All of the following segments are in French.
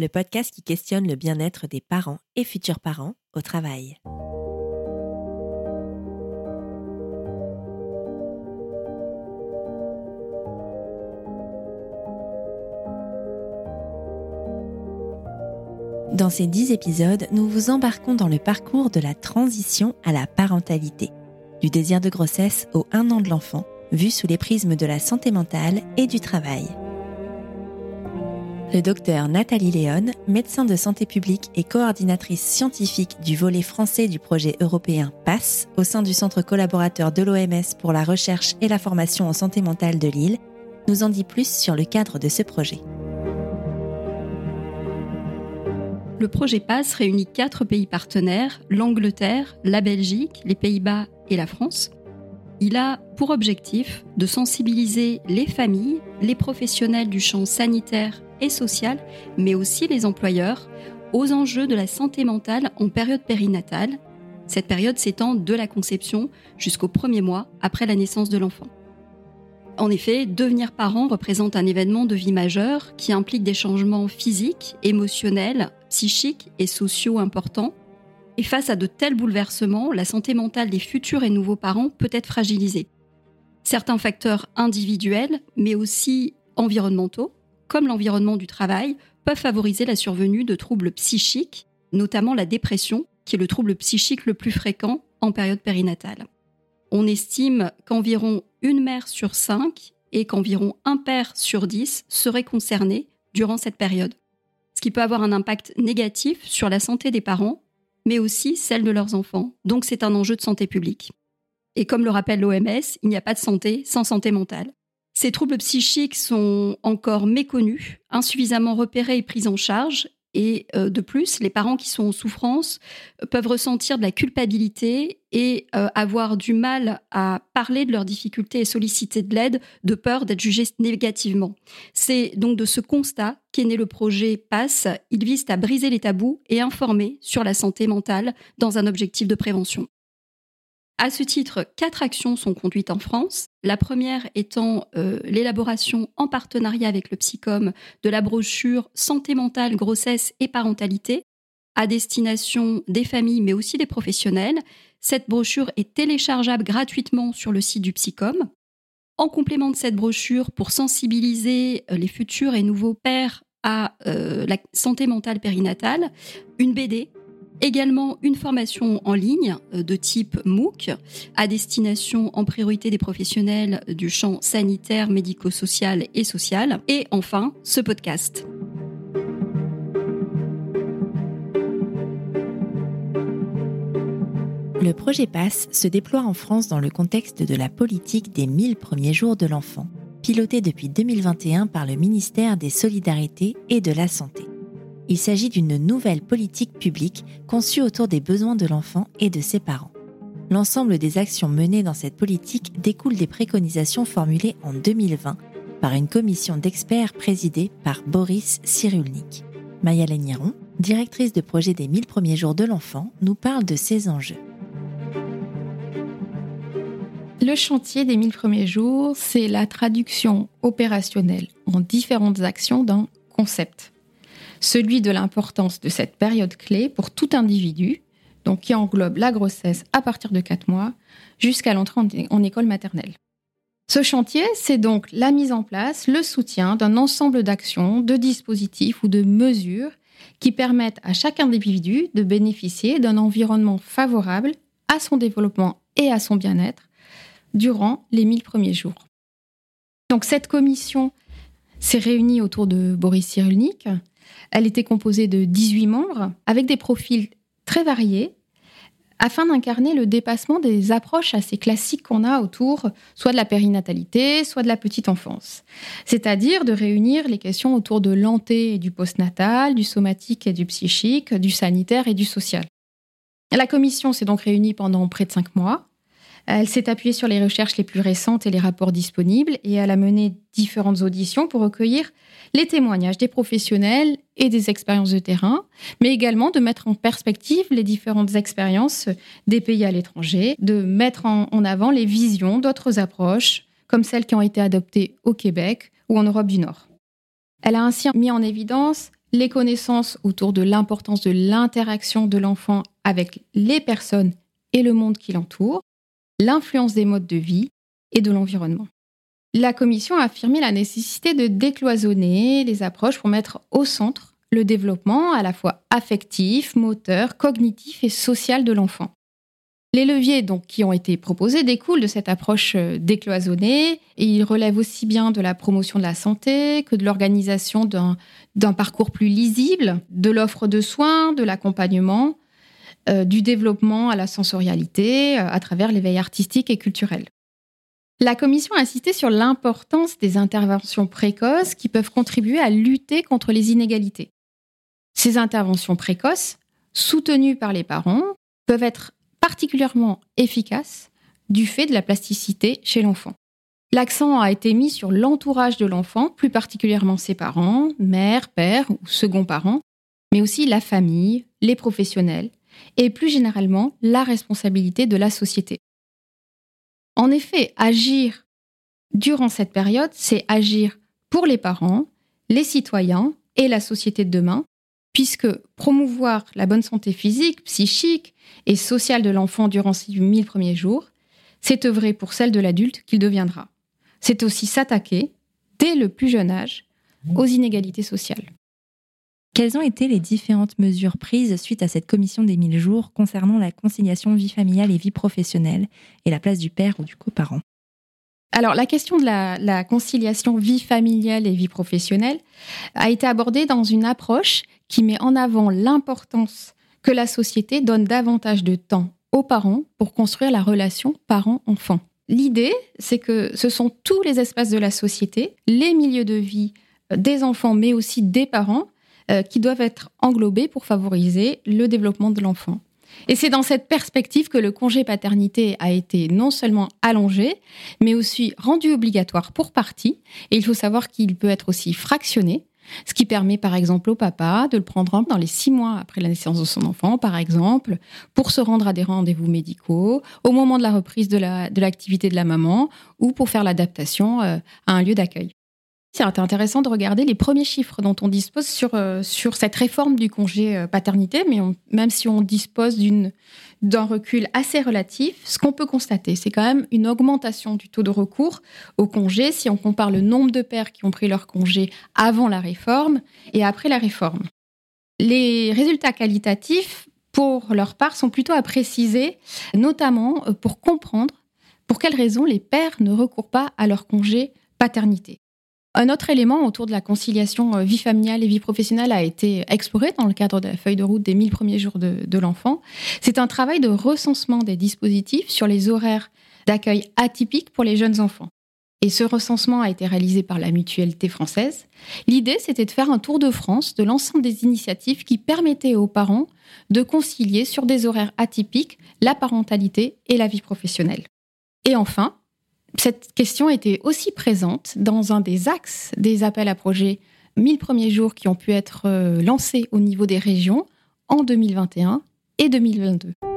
le podcast qui questionne le bien-être des parents et futurs parents au travail. Dans ces dix épisodes, nous vous embarquons dans le parcours de la transition à la parentalité, du désir de grossesse au un an de l'enfant, vu sous les prismes de la santé mentale et du travail. Le docteur Nathalie Léon, médecin de santé publique et coordinatrice scientifique du volet français du projet européen PASS au sein du centre collaborateur de l'OMS pour la recherche et la formation en santé mentale de Lille, nous en dit plus sur le cadre de ce projet. Le projet PASS réunit quatre pays partenaires, l'Angleterre, la Belgique, les Pays-Bas et la France. Il a pour objectif de sensibiliser les familles, les professionnels du champ sanitaire et social, mais aussi les employeurs, aux enjeux de la santé mentale en période périnatale. Cette période s'étend de la conception jusqu'au premier mois après la naissance de l'enfant. En effet, devenir parent représente un événement de vie majeur qui implique des changements physiques, émotionnels, psychiques et sociaux importants. Et face à de tels bouleversements, la santé mentale des futurs et nouveaux parents peut être fragilisée. Certains facteurs individuels, mais aussi environnementaux, comme l'environnement du travail, peuvent favoriser la survenue de troubles psychiques, notamment la dépression, qui est le trouble psychique le plus fréquent en période périnatale. On estime qu'environ une mère sur cinq et qu'environ un père sur dix seraient concernés durant cette période, ce qui peut avoir un impact négatif sur la santé des parents, mais aussi celle de leurs enfants. Donc c'est un enjeu de santé publique. Et comme le rappelle l'OMS, il n'y a pas de santé sans santé mentale. Ces troubles psychiques sont encore méconnus, insuffisamment repérés et pris en charge, et euh, de plus, les parents qui sont en souffrance euh, peuvent ressentir de la culpabilité et euh, avoir du mal à parler de leurs difficultés et solliciter de l'aide de peur d'être jugés négativement. C'est donc de ce constat qu'est né le projet PASS. Il vise à briser les tabous et informer sur la santé mentale dans un objectif de prévention. À ce titre, quatre actions sont conduites en France. La première étant euh, l'élaboration en partenariat avec le psychom de la brochure Santé mentale, grossesse et parentalité à destination des familles mais aussi des professionnels. Cette brochure est téléchargeable gratuitement sur le site du psychom. En complément de cette brochure, pour sensibiliser euh, les futurs et nouveaux pères à euh, la santé mentale périnatale, une BD Également une formation en ligne euh, de type MOOC à destination en priorité des professionnels du champ sanitaire, médico-social et social. Et enfin, ce podcast. Le projet PASS se déploie en France dans le contexte de la politique des 1000 premiers jours de l'enfant, pilotée depuis 2021 par le ministère des Solidarités et de la Santé. Il s'agit d'une nouvelle politique publique conçue autour des besoins de l'enfant et de ses parents. L'ensemble des actions menées dans cette politique découle des préconisations formulées en 2020 par une commission d'experts présidée par Boris Cyrulnik. Maya Léniron, directrice de projet des 1000 premiers jours de l'enfant, nous parle de ces enjeux. Le chantier des 1000 premiers jours, c'est la traduction opérationnelle en différentes actions d'un concept celui de l'importance de cette période clé pour tout individu, donc qui englobe la grossesse à partir de 4 mois jusqu'à l'entrée en, école maternelle. Ce chantier, c'est donc la mise en place, le soutien d'un ensemble d'actions, de dispositifs ou de mesures qui permettent à chaque individu de bénéficier d'un environnement favorable à son développement et à son bien-être durant les 1000 premiers jours. Donc cette commission s'est réunie autour de Boris Cyrulnik, elle était composée de 18 membres avec des profils très variés afin d'incarner le dépassement des approches assez classiques qu'on a autour soit de la périnatalité, soit de la petite enfance. C'est-à-dire de réunir les questions autour de l'anté et du postnatal, du somatique et du psychique, du sanitaire et du social. La commission s'est donc réunie pendant près de cinq mois. Elle s'est appuyée sur les recherches les plus récentes et les rapports disponibles et elle a mené différentes auditions pour recueillir les témoignages des professionnels et des expériences de terrain, mais également de mettre en perspective les différentes expériences des pays à l'étranger, de mettre en avant les visions d'autres approches, comme celles qui ont été adoptées au Québec ou en Europe du Nord. Elle a ainsi mis en évidence les connaissances autour de l'importance de l'interaction de l'enfant avec les personnes et le monde qui l'entoure, l'influence des modes de vie et de l'environnement. La Commission a affirmé la nécessité de décloisonner les approches pour mettre au centre le développement à la fois affectif, moteur, cognitif et social de l'enfant. Les leviers donc, qui ont été proposés découlent de cette approche euh, décloisonnée et ils relèvent aussi bien de la promotion de la santé que de l'organisation d'un parcours plus lisible, de l'offre de soins, de l'accompagnement, euh, du développement à la sensorialité euh, à travers l'éveil artistique et culturel. La Commission a insisté sur l'importance des interventions précoces qui peuvent contribuer à lutter contre les inégalités. Ces interventions précoces, soutenues par les parents, peuvent être particulièrement efficace du fait de la plasticité chez l'enfant. L'accent a été mis sur l'entourage de l'enfant, plus particulièrement ses parents, mère, père ou second parents, mais aussi la famille, les professionnels et plus généralement la responsabilité de la société. En effet, agir durant cette période, c'est agir pour les parents, les citoyens et la société de demain, puisque promouvoir la bonne santé physique, psychique et sociale de l'enfant durant ces mille premiers jours, c'est œuvrer pour celle de l'adulte qu'il deviendra. C'est aussi s'attaquer, dès le plus jeune âge, aux inégalités sociales. Quelles ont été les différentes mesures prises suite à cette commission des mille jours concernant la conciliation vie familiale et vie professionnelle et la place du père ou du coparent? Alors, la question de la, conciliation vie familiale et vie professionnelle a été abordée dans une approche qui met en avant l'importance que la société donne davantage de temps aux parents pour construire la relation parent-enfant. L'idée, c'est que ce sont tous les espaces de la société, les milieux de vie des enfants, mais aussi des parents, euh, qui doivent être englobés pour favoriser le développement de l'enfant. Et c'est dans cette perspective que le congé paternité a été non seulement allongé, mais aussi rendu obligatoire pour partie. Et il faut savoir qu'il peut être aussi fractionné, ce qui permet par exemple au papa de le prendre dans les six mois après la naissance de son enfant, par exemple, pour se rendre à des rendez-vous médicaux, au moment de la reprise de l'activité de, la maman, ou pour faire l'adaptation euh, à un lieu d'accueil. C'est intéressant de regarder les premiers chiffres dont on dispose sur, euh, sur cette réforme du congé euh, paternité, mais même si on dispose d'un recul assez relatif, ce qu'on peut constater, c'est quand même une augmentation du taux de recours au congé si on compare le nombre de pères qui ont pris leur congé avant la réforme et après la réforme. Les résultats qualitatifs, pour leur part, sont plutôt à préciser, notamment euh, pour comprendre pour quelles raisons les pères ne recourent pas à leur congé paternité. Un autre élément autour de la conciliation euh, vie familiale et vie professionnelle a été exploré dans le cadre de la feuille de route des 1000 premiers jours de, l'enfant. C'est un travail de recensement des dispositifs sur les horaires d'accueil atypiques pour les jeunes enfants. Et ce recensement a été réalisé par la mutualité française. L'idée, c'était de faire un tour de France de l'ensemble des initiatives qui permettaient aux parents de concilier sur des horaires atypiques la parentalité et la vie professionnelle. Et enfin, cette question était aussi présente dans un des axes des appels à projets 1000 premiers jours qui ont pu être euh, lancés au niveau des régions en 2021 et 2022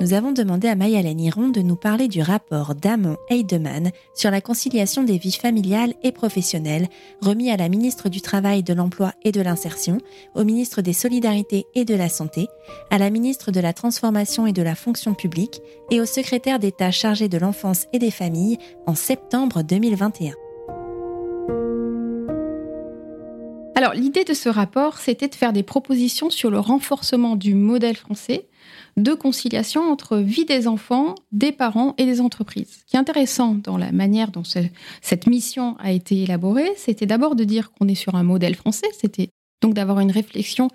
nous avons demandé à Mayalène Hiron de nous parler du rapport d'Amon Heidemann sur la conciliation des vies familiales et professionnelles, remis à la ministre du Travail, de l'Emploi et de l'Insertion, au ministre des Solidarités et de la Santé, à la ministre de la Transformation et de la Fonction publique et au secrétaire d'État chargé de l'enfance et des familles en septembre 2021. Alors l'idée de ce rapport, c'était de faire des propositions sur le renforcement du modèle français de conciliation entre vie des enfants, des parents et des entreprises. Ce qui est intéressant dans la manière dont cette mission a été élaborée, c'était d'abord de dire qu'on est sur un modèle français, c'était donc d'avoir une réflexion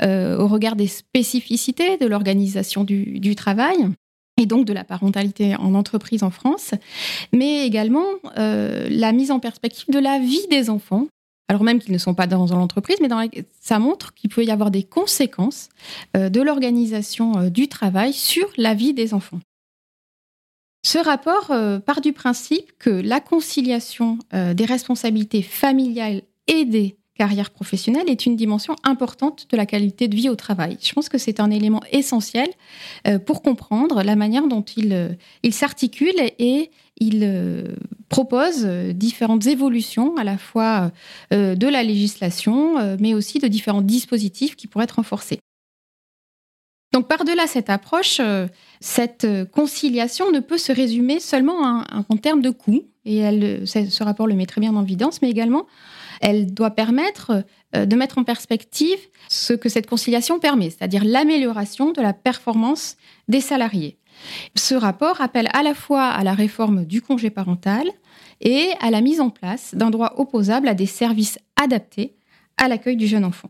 euh, au regard des spécificités de l'organisation du, travail et donc de la parentalité en entreprise en France, mais également euh, la mise en perspective de la vie des enfants alors même qu'ils ne sont pas dans l'entreprise, mais ça montre qu'il peut y avoir des conséquences euh, de l'organisation euh, du travail sur la vie des enfants. Ce rapport euh, part du principe que la conciliation des responsabilités familiales et des carrières professionnelles est une dimension importante de la qualité de vie au travail. Je pense que c'est un élément essentiel pour comprendre la manière dont il, il s'articule et il propose différentes évolutions à la fois de la législation, mais aussi de différents dispositifs qui pourraient être renforcés. Donc par-delà cette approche, cette conciliation ne peut se résumer seulement en, termes de coûts, et ce rapport le met très bien en évidence, mais également elle doit permettre de mettre en perspective ce que cette conciliation permet, c'est-à-dire l'amélioration de la performance des salariés. Ce rapport appelle à la fois à la réforme du congé parental et à la mise en place d'un droit opposable à des services adaptés à l'accueil du jeune enfant.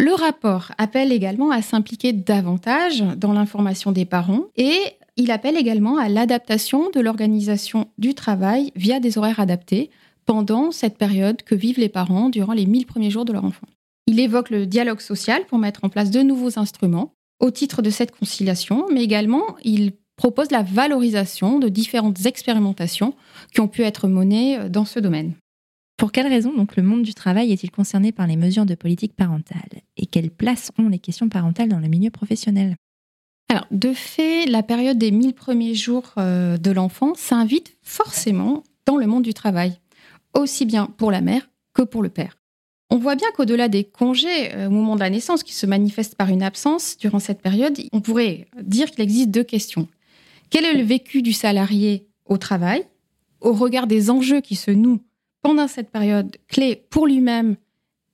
Le rapport appelle également à s'impliquer davantage dans l'information des parents et il appelle également à l'adaptation de l'organisation du travail via des horaires adaptés pendant cette période que vivent les parents durant les 1000 premiers jours de leur enfant. Il évoque le dialogue social pour mettre en place de nouveaux instruments au titre de cette conciliation, mais également il propose la valorisation de différentes expérimentations qui ont pu être menées euh, dans ce domaine. Pour quelles raisons donc le monde du travail est-il concerné par les mesures de politique parentale? Et quelle place ont les questions parentales dans le milieu professionnel? Alors, de fait, la période des 1000 premiers jours euh, de l'enfant s'invite forcément dans le monde du travail, aussi bien pour la mère que pour le père. On voit bien qu'au-delà des congés euh, au moment de la naissance qui se manifestent par une absence durant cette période, on pourrait dire qu'il existe deux questions. Quel est le vécu du salarié au travail, au regard des enjeux qui se nouent pendant cette période clé pour lui-même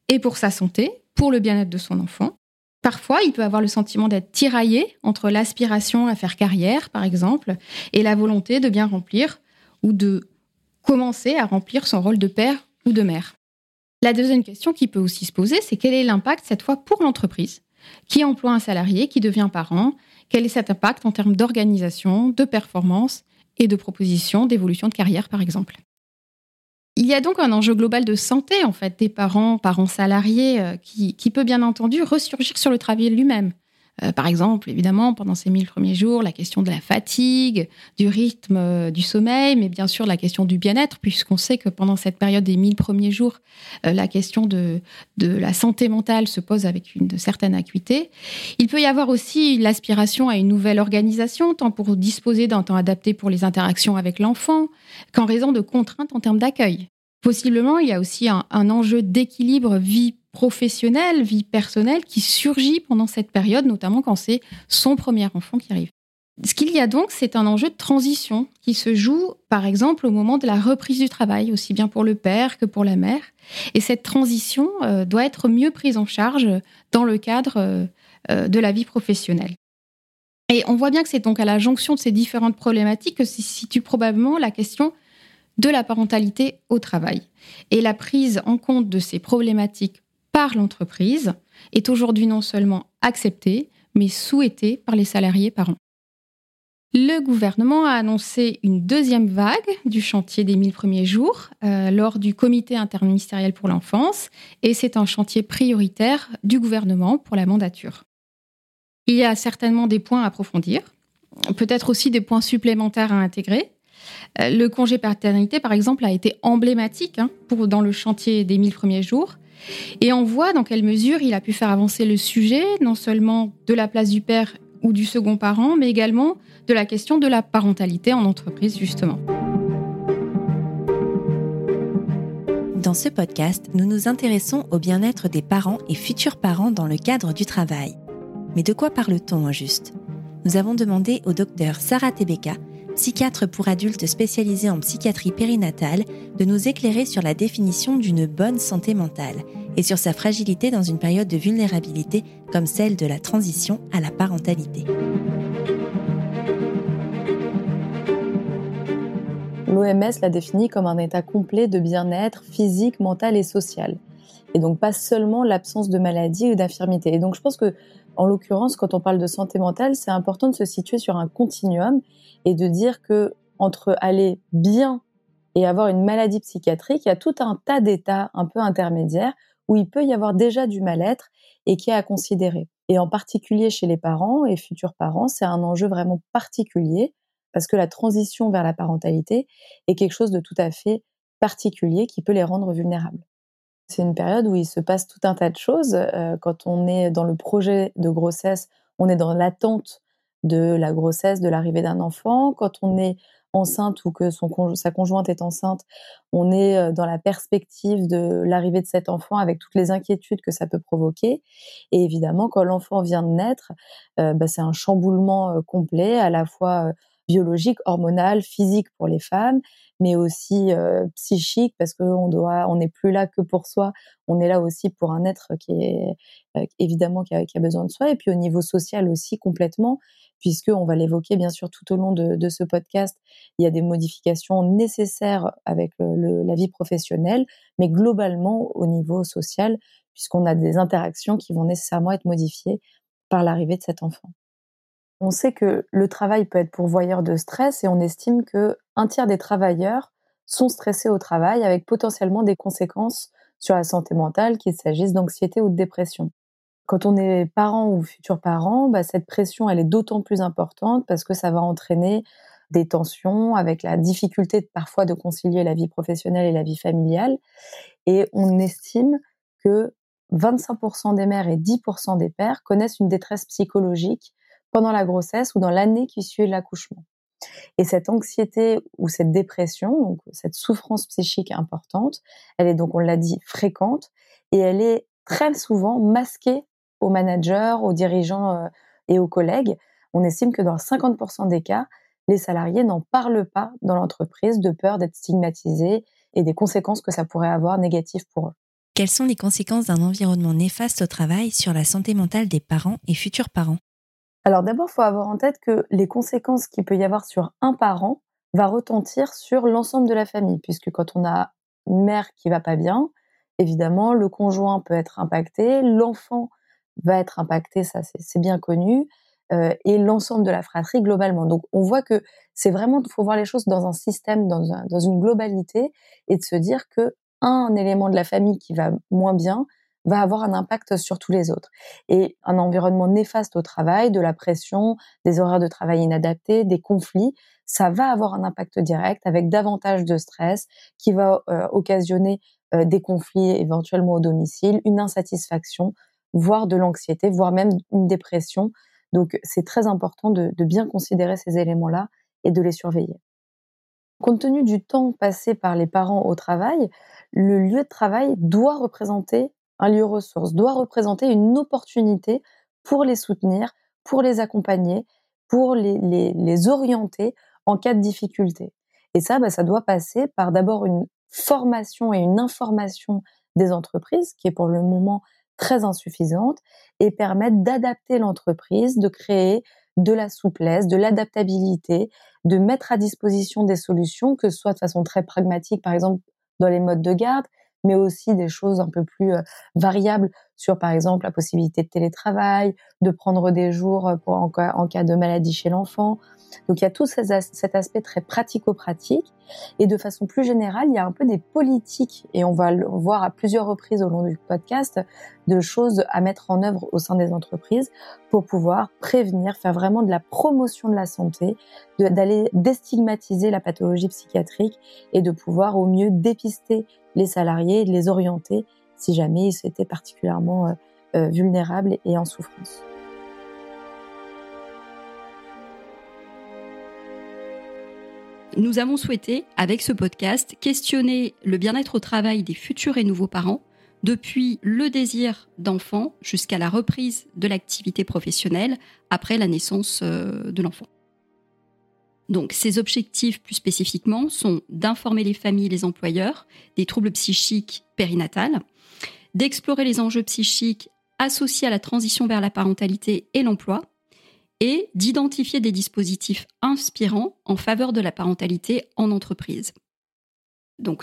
et pour sa santé, pour le bien-être de son enfant? Parfois, il peut avoir le sentiment d'être tiraillé entre l'aspiration à faire carrière, par exemple, et la volonté de bien remplir ou de commencer à remplir son rôle de père ou de mère. La deuxième question qui peut aussi se poser, c'est quel est l'impact cette fois pour l'entreprise qui emploie un salarié, qui devient parent? Quel est cet impact en termes d'organisation, de performance et de proposition d'évolution de carrière, par exemple? Il y a donc un enjeu global de santé, en fait, des parents, parents salariés, euh, qui, qui peut bien entendu ressurgir sur le travail lui-même. Euh, par exemple, évidemment, pendant ces mille premiers jours, la question de la fatigue, du rythme euh, du sommeil, mais bien sûr la question du bien-être, puisqu'on sait que pendant cette période des mille premiers jours, euh, la question de, de la santé mentale se pose avec une certaine acuité. Il peut y avoir aussi l'aspiration à une nouvelle organisation, tant pour disposer d'un temps adapté pour les interactions avec l'enfant, qu'en raison de contraintes en termes d'accueil. Possiblement, il y a aussi un, un enjeu d'équilibre vie professionnelle, vie personnelle qui surgit pendant cette période, notamment quand c'est son premier enfant qui arrive. Ce qu'il y a donc, c'est un enjeu de transition qui se joue, par exemple, au moment de la reprise du travail, aussi bien pour le père que pour la mère. Et cette transition euh, doit être mieux prise en charge dans le cadre euh, euh, de la vie professionnelle. Et on voit bien que c'est donc à la jonction de ces différentes problématiques que se situe probablement la question de la parentalité au travail. Et la prise en compte de ces problématiques par l'entreprise est aujourd'hui non seulement acceptée, mais souhaitée par les salariés parents. Le gouvernement a annoncé une deuxième vague du chantier des 1000 premiers jours euh, lors du comité interministériel pour l'enfance et c'est un chantier prioritaire du gouvernement pour la mandature. Il y a certainement des points à approfondir, peut-être aussi des points supplémentaires à intégrer. Euh, le congé paternité, par exemple, a été emblématique hein, dans le chantier des 1000 premiers jours et on voit dans quelle mesure il a pu faire avancer le sujet, non seulement de la place du père ou du second parent, mais également de la question de la parentalité en entreprise, justement. Dans ce podcast, nous nous intéressons au bien-être des parents et futurs parents dans le cadre du travail. Mais de quoi parle-t-on au juste? Nous avons demandé au docteur Sarah Tebeka, psychiatre pour adultes spécialisé en psychiatrie périnatale, de nous éclairer sur la définition d'une bonne santé mentale et sur sa fragilité dans une période de vulnérabilité comme celle de la transition à la parentalité. L'OMS l'a défini comme un état complet de bien-être physique, mental et social. Et donc pas seulement l'absence de maladie ou d'infirmité. Et donc je pense que en l'occurrence, quand on parle de santé mentale, c'est important de se situer sur un continuum et de dire que entre aller bien et avoir une maladie psychiatrique, il y a tout un tas d'états un peu intermédiaires où il peut y avoir déjà du mal-être et qui est à considérer. Et en particulier chez les parents et futurs parents, c'est un enjeu vraiment particulier parce que la transition vers la parentalité est quelque chose de tout à fait particulier qui peut les rendre vulnérables. C'est une période où il se passe tout un tas de choses. Euh, quand on est dans le projet de grossesse, on est dans l'attente de la grossesse, de l'arrivée d'un enfant. Quand on est enceinte ou que son, sa conjointe est enceinte, on est euh, dans la perspective de l'arrivée de cet enfant avec toutes les inquiétudes que ça peut provoquer. Et évidemment, quand l'enfant vient de naître, euh, bah, c'est un chamboulement euh, complet, à la fois biologique, hormonal, physique pour les femmes, mais aussi psychique parce qu'on doit, on n'est plus là que pour soi, on est là aussi pour un être qui est évidemment qui a, qui a, besoin de soi, et puis au niveau social aussi complètement, puisque on va l'évoquer bien sûr tout au long de, ce podcast, il y a des modifications nécessaires avec la vie professionnelle, mais globalement au niveau social, puisqu'on a des interactions qui vont nécessairement être modifiées par l'arrivée de cet enfant. On sait que le travail peut être pourvoyeur de stress et on estime que un tiers des travailleurs sont stressés au travail avec potentiellement des conséquences sur la santé mentale, qu'il s'agisse d'anxiété ou de dépression. Quand on est parent ou futur parent, bah, cette pression, elle est d'autant plus importante parce que ça va entraîner des tensions avec la difficulté parfois de concilier la vie professionnelle et la vie familiale. Et on estime que 25% des mères et 10% des pères connaissent une détresse psychologique pendant la grossesse ou dans l'année qui suit l'accouchement. Et cette anxiété ou cette dépression, donc cette souffrance psychique importante, elle est donc, on l'a dit, fréquente et elle est très souvent masquée aux managers, aux dirigeants euh, et aux collègues. On estime que dans 50% des cas, les salariés n'en parlent pas dans l'entreprise de peur d'être stigmatisés et des conséquences que ça pourrait avoir négatives pour eux. Quelles sont les conséquences d'un environnement néfaste au travail sur la santé mentale des parents et futurs parents? Alors d'abord, il faut avoir en tête que les conséquences qu'il peut y avoir sur un parent va retentir sur l'ensemble de la famille, puisque quand on a une mère qui va pas bien, évidemment, le conjoint peut être impacté, l'enfant va être impacté, ça c'est bien connu, euh, et l'ensemble de la fratrie globalement. Donc on voit que c'est vraiment, il faut voir les choses dans un système, dans, dans une globalité, et de se dire que un élément de la famille qui va moins bien va avoir un impact sur tous les autres. Et un environnement néfaste au travail, de la pression, des horaires de travail inadaptés, des conflits, ça va avoir un impact direct avec davantage de stress qui va euh, occasionner euh, des conflits éventuellement au domicile, une insatisfaction, voire de l'anxiété, voire même une dépression. Donc c'est très important de, bien considérer ces éléments-là et de les surveiller. Compte tenu du temps passé par les parents au travail, le lieu de travail doit représenter un lieu ressource, doit représenter une opportunité pour les soutenir, pour les accompagner, pour les, orienter en cas de difficulté. Et ça, bah, ça doit passer par d'abord une formation et une information des entreprises, qui est pour le moment très insuffisante et permettre d'adapter l'entreprise, de créer de la souplesse, de l'adaptabilité, de mettre à disposition des solutions, que ce soit de façon très pragmatique, par exemple dans les modes de garde, mais aussi des choses un peu plus euh, variables sur, par exemple, la possibilité de télétravail, de prendre des jours euh, pour, en, cas, de maladie chez l'enfant. Donc il y a tout cet aspect très pratico-pratique. Et de façon plus générale, il y a un peu des politiques, et on va le voir à plusieurs reprises au long du podcast, de choses à mettre en œuvre au sein des entreprises pour pouvoir prévenir, faire vraiment de la promotion de la santé, d'aller déstigmatiser la pathologie psychiatrique et de pouvoir au mieux dépister les salariés et de les orienter si jamais ils étaient particulièrement euh, euh, vulnérables et en souffrance. Nous avons souhaité, avec ce podcast, questionner le bien-être au travail des futurs et nouveaux parents, depuis le désir d'enfant jusqu'à la reprise de l'activité professionnelle après la naissance euh, de l'enfant. Donc, ces objectifs plus spécifiquement sont d'informer les familles et les employeurs des troubles psychiques périnatales, d'explorer les enjeux psychiques associés à la transition vers la parentalité et l'emploi, et d'identifier des dispositifs inspirants en faveur de la parentalité en entreprise.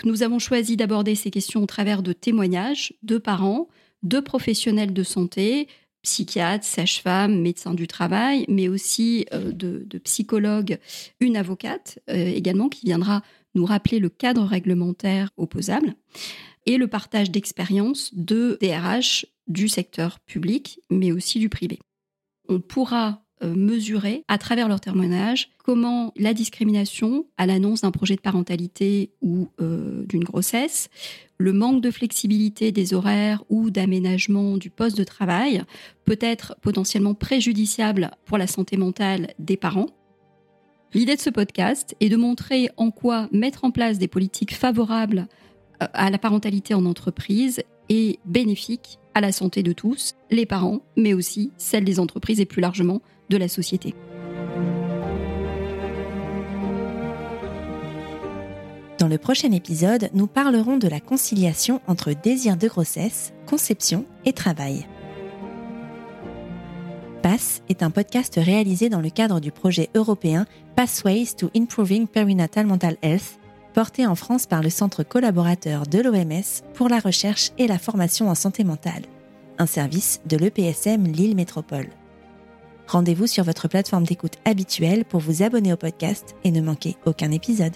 Nous avons choisi d'aborder ces questions au travers de témoignages de parents, de professionnels de santé, psychiatre, sage-femme, médecin du travail, mais aussi euh, de, psychologues, une avocate euh, également qui viendra nous rappeler le cadre réglementaire opposable et le partage d'expériences de DRH du secteur public, mais aussi du privé. On pourra euh, mesurer à travers leur témoignage comment la discrimination à l'annonce d'un projet de parentalité ou euh, d'une grossesse, le manque de flexibilité des horaires ou d'aménagement du poste de travail peut être potentiellement préjudiciable pour la santé mentale des parents. L'idée de ce podcast est de montrer en quoi mettre en place des politiques favorables à la parentalité en entreprise est bénéfique à la santé de tous, les parents, mais aussi celle des entreprises et plus largement de la société. Dans le prochain épisode, nous parlerons de la conciliation entre désir de grossesse, conception et travail. PASS est un podcast réalisé dans le cadre du projet européen Pathways to Improving Perinatal Mental Health, porté en France par le Centre collaborateur de l'OMS pour la recherche et la formation en santé mentale, un service de l'EPSM Lille Métropole. Rendez-vous sur votre plateforme d'écoute habituelle pour vous abonner au podcast et ne manquer aucun épisode.